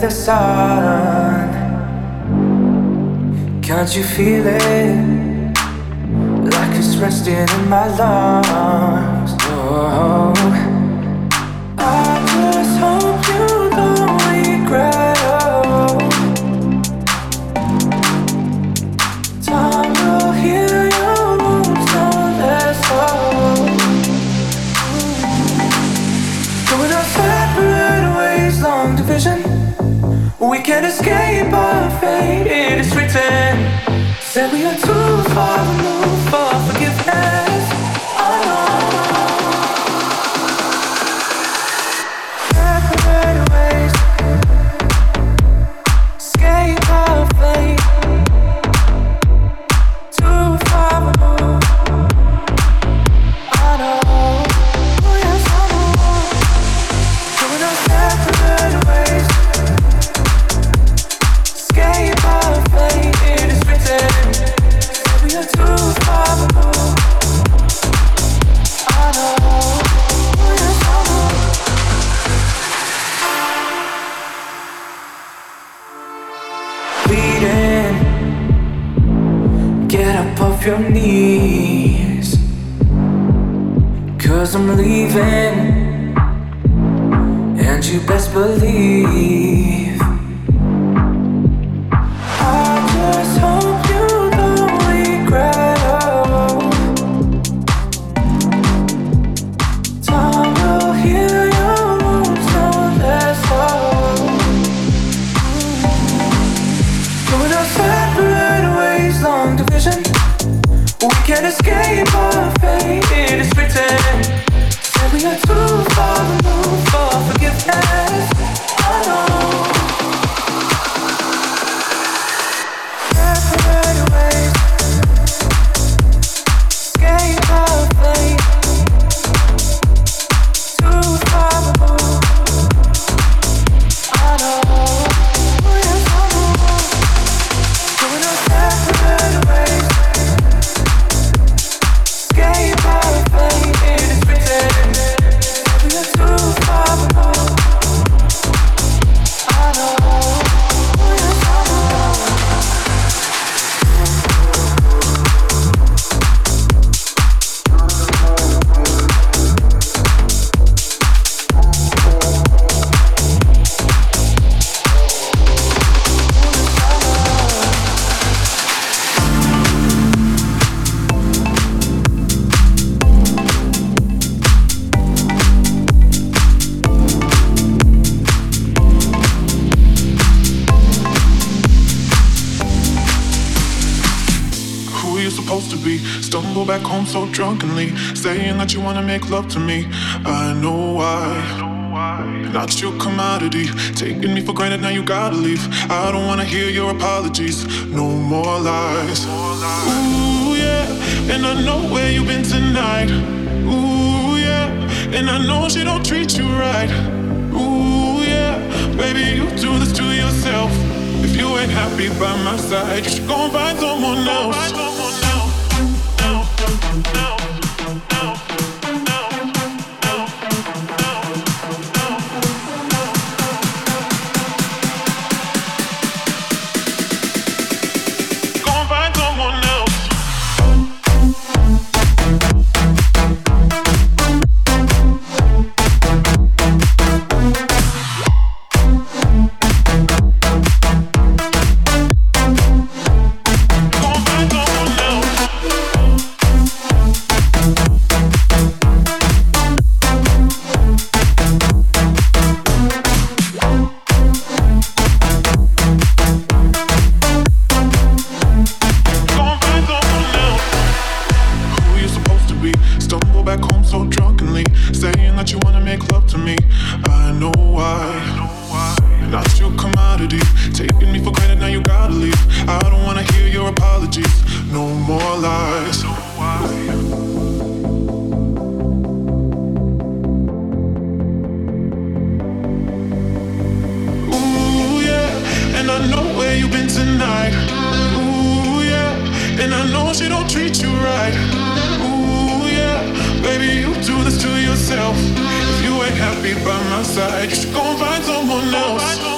the sun. Can't you feel it? Like it's resting in my lungs. escape our fate. It is written, said we are too far removed for forgiveness. be. Stumble back home so drunkenly, saying that you wanna make love to me. I know why. Not your commodity, taking me for granted. Now you gotta leave. I don't wanna hear your apologies. No more lies. Ooh yeah, and I know where you've been tonight. Ooh yeah, and I know she don't treat you right. Ooh yeah, baby you do this to yourself. If you ain't happy by my side, you should go and find someone else. Thank you. Be by my side. You should go and find someone else.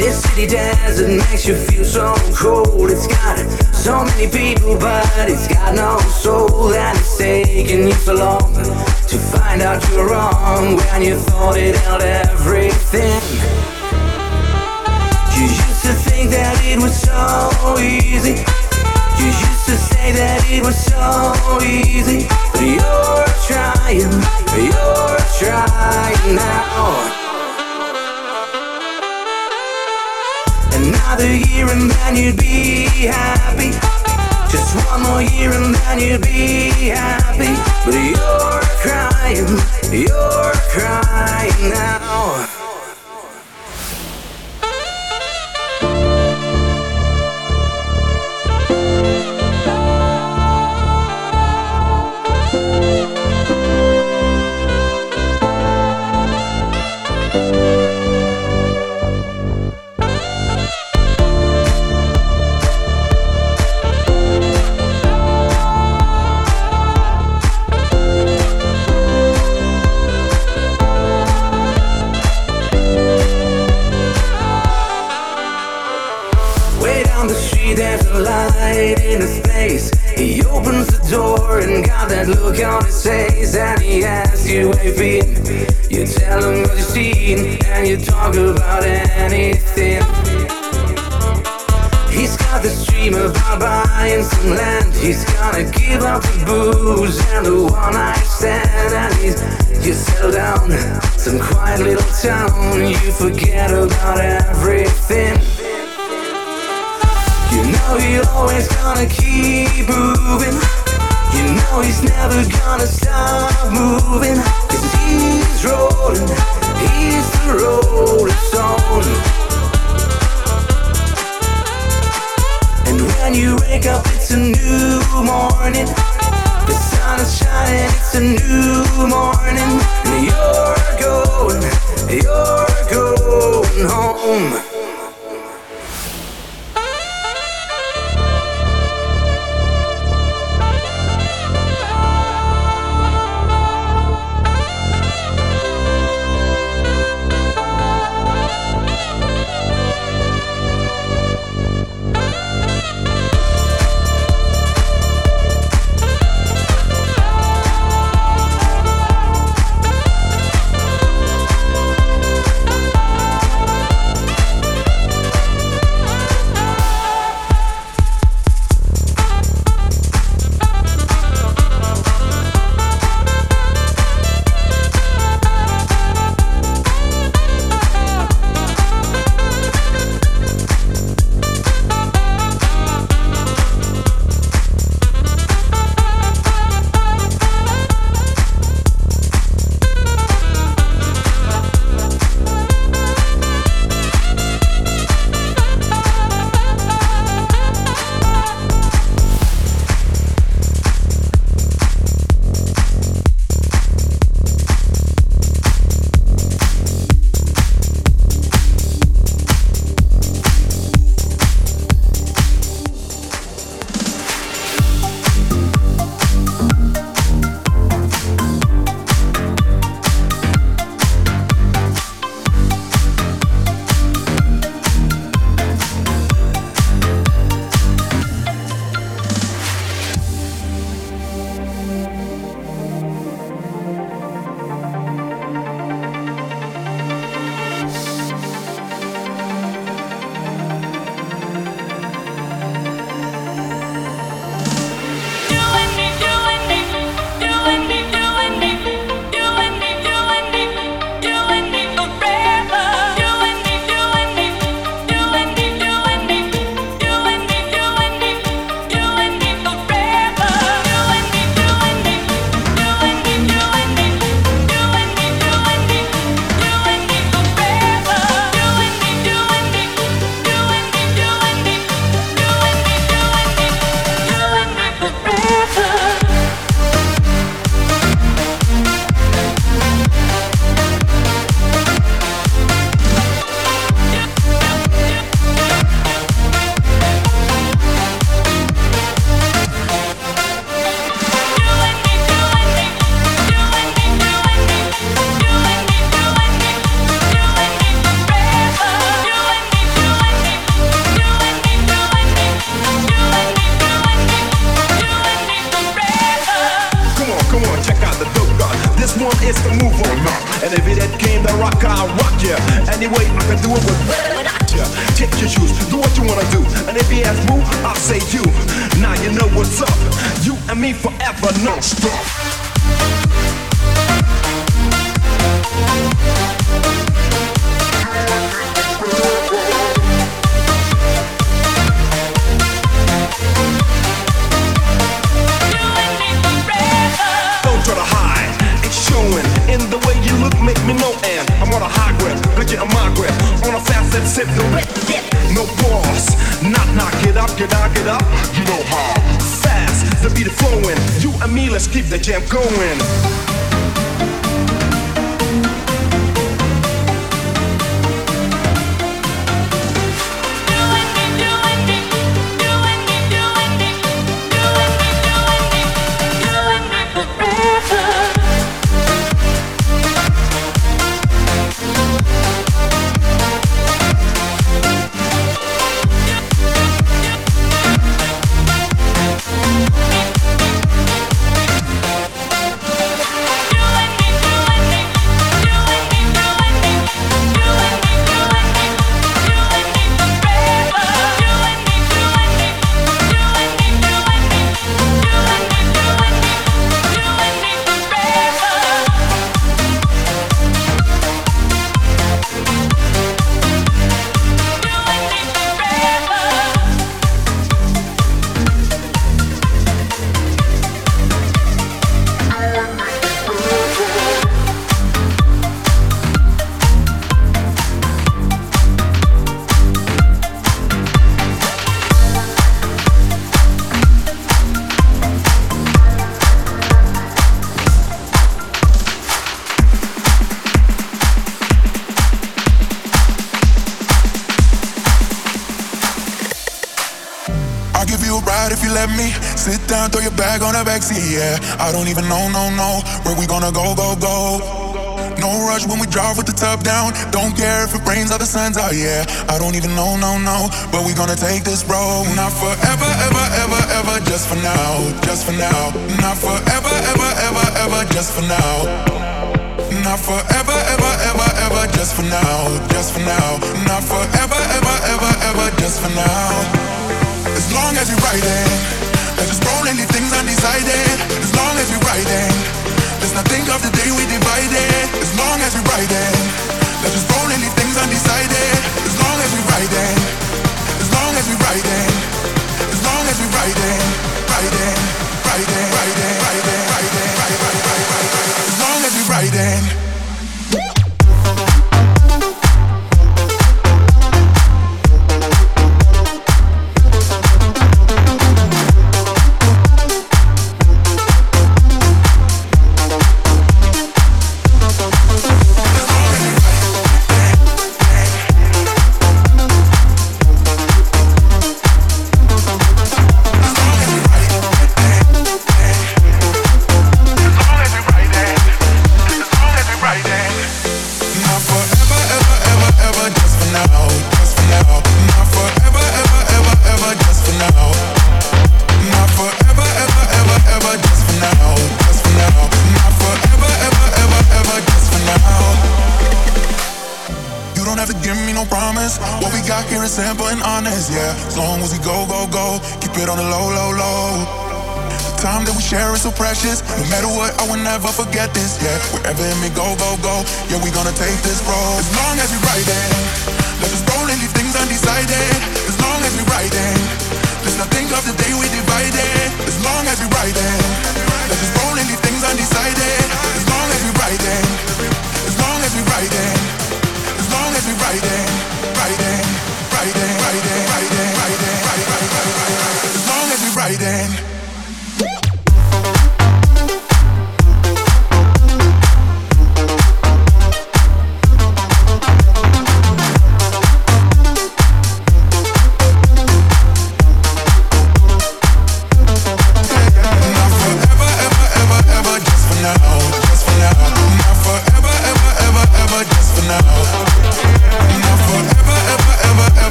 This city doesn't makes you feel so cold. It's got so many people, but it's got no soul. And it's taking you so long to find out you're wrong when you thought it out everything. You used to think that it was so easy. You used to say that it was so easy, but you're trying, you're trying now. Another year and then you'd be happy. Just one more year and then you'd be happy. But you're crying, you're crying now. he's never gonna stop moving. Cause he's rolling, he's the rolling stone. And when you wake up, it's a new morning. The sun is shining, it's a new morning. And you're going, you're going home. can knock it up? You know how. Fast, the beat is flowing. You and me, let's keep the jam going. Backseat, yeah. I don't even know, no, no, where we gonna go, go, go. No rush when we drive with the top down. Don't care if it rains or the sun's out, yeah. I don't even know, no, no. But we gonna take this road. Not forever, ever, ever, ever, just for now. Just for now. Not forever, ever, ever, ever, just for now. Not forever, ever, ever, ever, just for now. Just for now. Not forever, ever, ever, ever, just for now. As long as you're riding, just roll any things undecided. As long as you're riding. Let's not think of the day we divided. As long as we are riding, just things undecided. As long as we are riding, as long as we are riding, as long as we are riding, riding, riding, riding, riding, riding,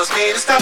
meus filhos tá